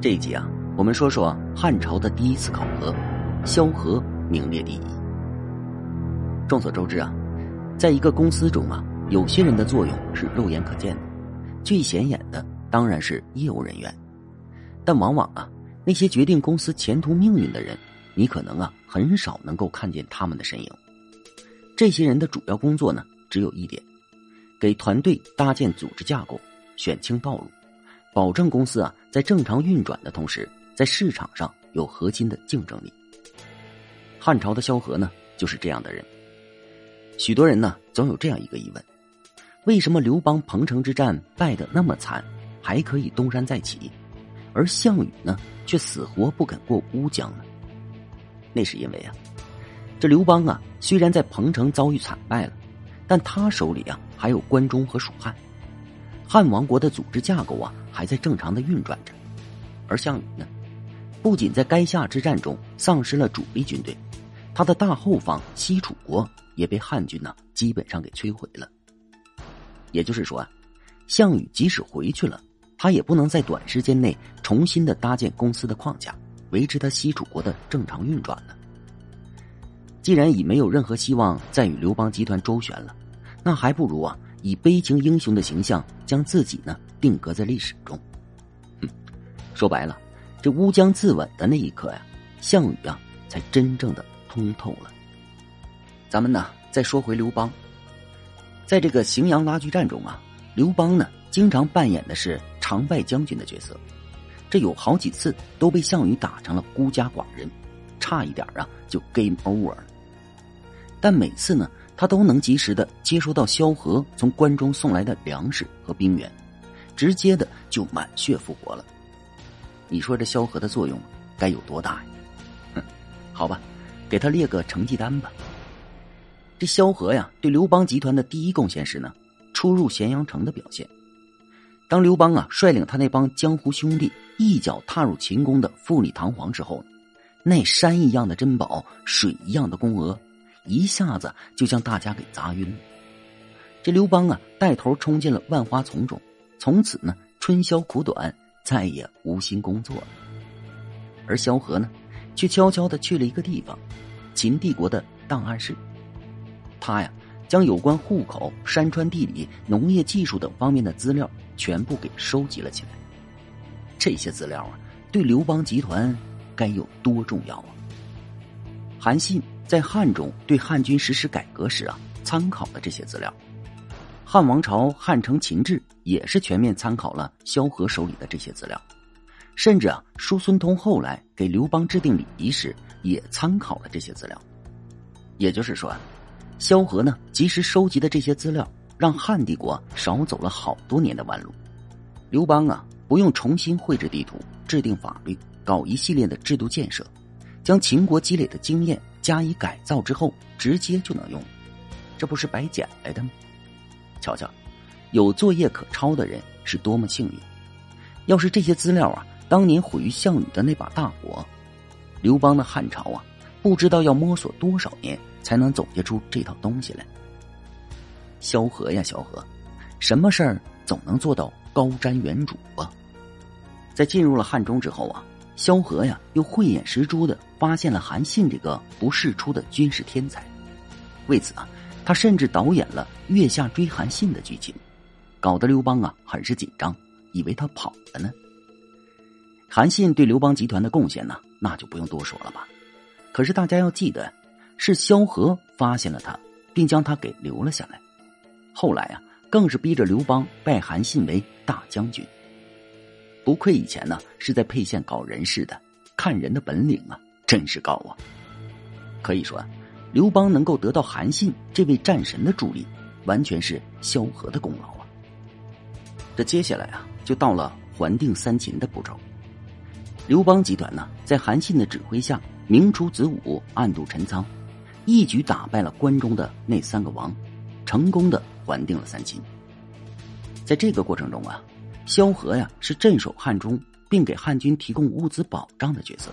这一集啊，我们说说汉朝的第一次考核，萧何名列第一。众所周知啊，在一个公司中啊，有些人的作用是肉眼可见的，最显眼的当然是业务人员，但往往啊，那些决定公司前途命运的人，你可能啊很少能够看见他们的身影。这些人的主要工作呢，只有一点：给团队搭建组织架构，选清道路。保证公司啊在正常运转的同时，在市场上有核心的竞争力。汉朝的萧何呢，就是这样的人。许多人呢总有这样一个疑问：为什么刘邦彭城之战败得那么惨，还可以东山再起，而项羽呢却死活不肯过乌江呢？那是因为啊，这刘邦啊虽然在彭城遭遇惨败了，但他手里啊还有关中和蜀汉。汉王国的组织架构啊，还在正常的运转着，而项羽呢，不仅在垓下之战中丧失了主力军队，他的大后方西楚国也被汉军呢基本上给摧毁了。也就是说啊，项羽即使回去了，他也不能在短时间内重新的搭建公司的框架，维持他西楚国的正常运转了。既然已没有任何希望再与刘邦集团周旋了，那还不如啊。以悲情英雄的形象将自己呢定格在历史中，哼，说白了，这乌江自刎的那一刻呀，项羽啊才真正的通透了。咱们呢再说回刘邦，在这个荥阳拉锯战中啊，刘邦呢经常扮演的是常败将军的角色，这有好几次都被项羽打成了孤家寡人，差一点啊就 game over 了。但每次呢。他都能及时的接收到萧何从关中送来的粮食和兵源，直接的就满血复活了。你说这萧何的作用该有多大呀？哼，好吧，给他列个成绩单吧。这萧何呀，对刘邦集团的第一贡献是呢，出入咸阳城的表现。当刘邦啊率领他那帮江湖兄弟一脚踏入秦宫的富丽堂皇之后，那山一样的珍宝，水一样的宫娥。一下子就将大家给砸晕了。这刘邦啊，带头冲进了万花丛中，从此呢，春宵苦短，再也无心工作了。而萧何呢，却悄悄的去了一个地方——秦帝国的档案室。他呀，将有关户口、山川地理、农业技术等方面的资料全部给收集了起来。这些资料啊，对刘邦集团该有多重要啊！韩信。在汉中对汉军实施改革时啊，参考了这些资料。汉王朝《汉承秦制》也是全面参考了萧何手里的这些资料，甚至啊，叔孙通后来给刘邦制定礼仪时也参考了这些资料。也就是说，萧何呢及时收集的这些资料，让汉帝国少走了好多年的弯路。刘邦啊，不用重新绘制地图、制定法律、搞一系列的制度建设，将秦国积累的经验。加以改造之后，直接就能用，这不是白捡来的吗？瞧瞧，有作业可抄的人是多么幸运！要是这些资料啊，当年毁于项羽的那把大火，刘邦的汉朝啊，不知道要摸索多少年才能总结出这套东西来。萧何呀，萧何，什么事儿总能做到高瞻远瞩啊？在进入了汉中之后啊。萧何呀，又慧眼识珠的发现了韩信这个不世出的军事天才，为此啊，他甚至导演了月下追韩信的剧情，搞得刘邦啊很是紧张，以为他跑了呢。韩信对刘邦集团的贡献呢，那就不用多说了吧。可是大家要记得，是萧何发现了他，并将他给留了下来。后来啊，更是逼着刘邦拜韩信为大将军。不愧以前呢是在沛县搞人事的，看人的本领啊真是高啊！可以说，刘邦能够得到韩信这位战神的助力，完全是萧何的功劳啊。这接下来啊，就到了还定三秦的步骤。刘邦集团呢，在韩信的指挥下，明出子午，暗度陈仓，一举打败了关中的那三个王，成功的还定了三秦。在这个过程中啊。萧何呀，是镇守汉中，并给汉军提供物资保障的角色。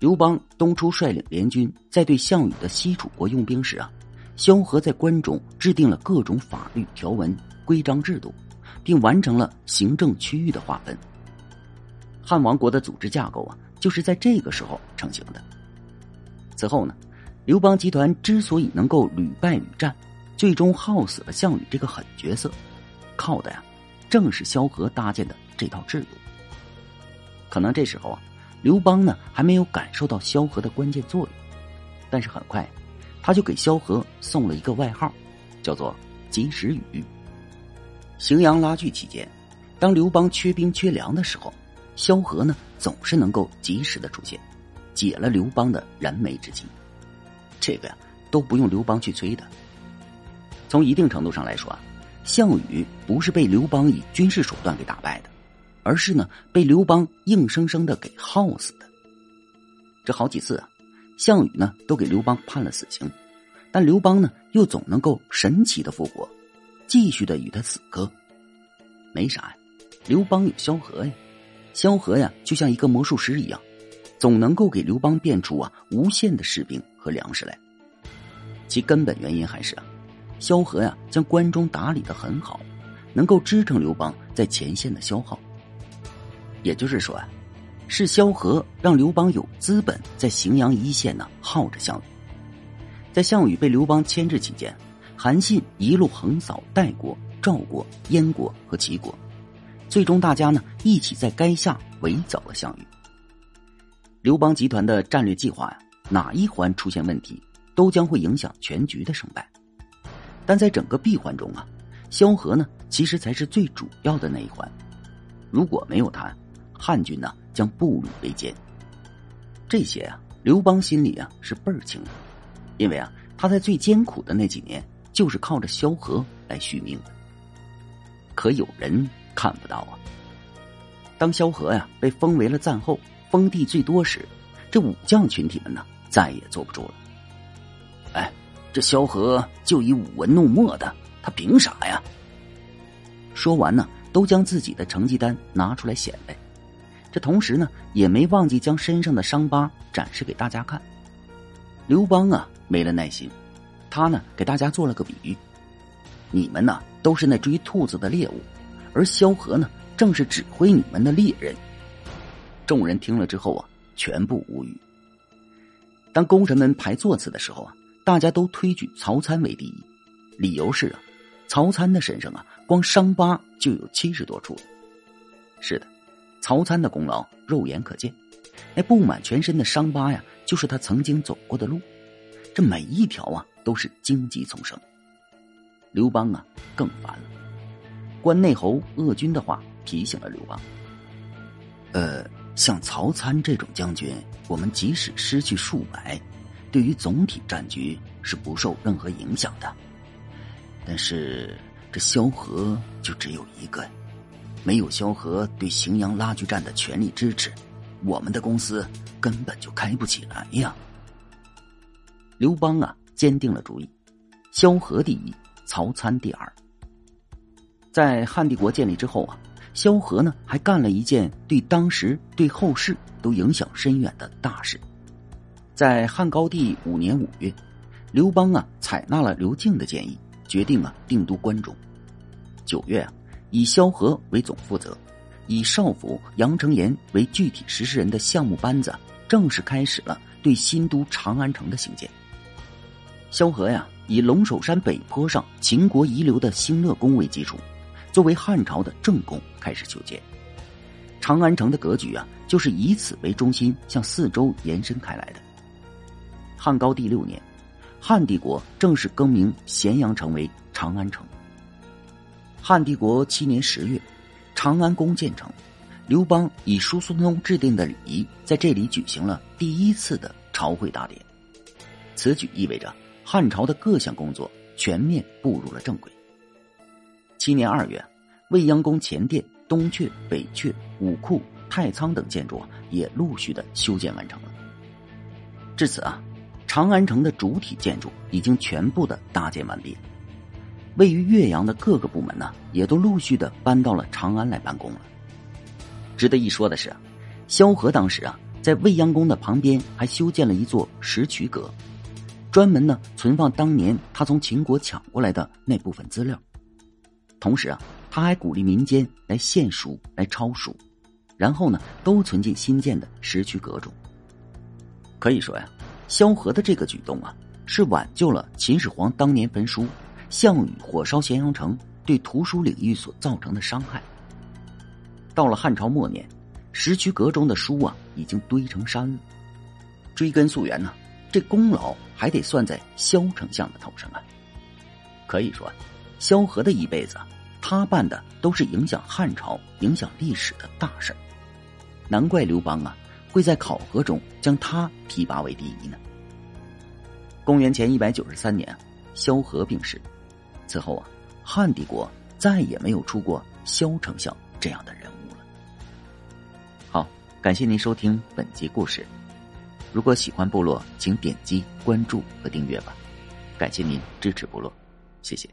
刘邦东出率领联军，在对项羽的西楚国用兵时啊，萧何在关中制定了各种法律条文、规章制度，并完成了行政区域的划分。汉王国的组织架构啊，就是在这个时候成型的。此后呢，刘邦集团之所以能够屡败屡战，最终耗死了项羽这个狠角色，靠的呀，正是萧何搭建的这套制度。可能这时候啊，刘邦呢还没有感受到萧何的关键作用，但是很快，他就给萧何送了一个外号，叫做“及时雨”。荥阳拉锯期间，当刘邦缺兵缺粮的时候，萧何呢总是能够及时的出现，解了刘邦的燃眉之急。这个呀都不用刘邦去催的。从一定程度上来说啊，项羽不是被刘邦以军事手段给打败的，而是呢被刘邦硬生生的给耗死的。这好几次啊，项羽呢都给刘邦判了死刑，但刘邦呢又总能够神奇的复活。继续的与他死磕，没啥呀。刘邦有萧何呀，萧何呀就像一个魔术师一样，总能够给刘邦变出啊无限的士兵和粮食来。其根本原因还是啊，萧何呀将关中打理的很好，能够支撑刘邦在前线的消耗。也就是说啊，是萧何让刘邦有资本在荥阳一线呢耗着项羽，在项羽被刘邦牵制期间。韩信一路横扫代国、赵国、燕国和齐国，最终大家呢一起在垓下围剿了项羽。刘邦集团的战略计划呀，哪一环出现问题，都将会影响全局的胜败。但在整个闭环中啊，萧何呢其实才是最主要的那一环。如果没有他，汉军呢将步履维艰。这些啊，刘邦心里啊是倍儿清的，因为啊他在最艰苦的那几年。就是靠着萧何来续命的，可有人看不到啊！当萧何呀被封为了赞后，封地最多时，这武将群体们呢再也坐不住了。哎，这萧何就以舞文弄墨的，他凭啥呀？说完呢，都将自己的成绩单拿出来显摆，这同时呢，也没忘记将身上的伤疤展示给大家看。刘邦啊，没了耐心。他呢，给大家做了个比喻：你们呢都是那追兔子的猎物，而萧何呢正是指挥你们的猎人。众人听了之后啊，全部无语。当功臣们排座次的时候啊，大家都推举曹参为第一，理由是啊，曹参的身上啊，光伤疤就有七十多处。是的，曹参的功劳肉眼可见，那布满全身的伤疤呀，就是他曾经走过的路，这每一条啊。都是荆棘丛生。刘邦啊，更烦了。关内侯鄂军的话提醒了刘邦：“呃，像曹参这种将军，我们即使失去数百，对于总体战局是不受任何影响的。但是这萧何就只有一个，没有萧何对荥阳拉锯战的全力支持，我们的公司根本就开不起来呀。”刘邦啊。坚定了主意，萧何第一，曹参第二。在汉帝国建立之后啊，萧何呢还干了一件对当时对后世都影响深远的大事。在汉高帝五年五月，刘邦啊采纳了刘敬的建议，决定啊定都关中。九月啊，以萧何为总负责，以少府杨承言为具体实施人的项目班子，正式开始了对新都长安城的兴建。萧何呀，以龙首山北坡上秦国遗留的兴乐宫为基础，作为汉朝的正宫开始修建。长安城的格局啊，就是以此为中心向四周延伸开来的。汉高帝六年，汉帝国正式更名咸阳城为长安城。汉帝国七年十月，长安宫建成，刘邦以叔孙通制定的礼仪，在这里举行了第一次的朝会大典。此举意味着。汉朝的各项工作全面步入了正轨。七年二月，未央宫前殿、东阙、北阙、武库、太仓等建筑，也陆续的修建完成了。至此啊，长安城的主体建筑已经全部的搭建完毕。位于岳阳的各个部门呢，也都陆续的搬到了长安来办公了。值得一说的是，萧何当时啊，在未央宫的旁边还修建了一座石渠阁。专门呢存放当年他从秦国抢过来的那部分资料，同时啊，他还鼓励民间来献书、来抄书，然后呢，都存进新建的石渠阁中。可以说呀，萧何的这个举动啊，是挽救了秦始皇当年焚书、项羽火烧咸阳城对图书领域所造成的伤害。到了汉朝末年，石渠阁中的书啊，已经堆成山了。追根溯源呢，这功劳还得算在萧丞相的头上啊。可以说，萧何的一辈子，他办的都是影响汉朝、影响历史的大事难怪刘邦啊会在考核中将他提拔为第一呢。公元前一百九十三年，萧何病逝，此后啊，汉帝国再也没有出过萧丞相这样的人物了。好，感谢您收听本集故事。如果喜欢部落，请点击关注和订阅吧。感谢您支持部落，谢谢。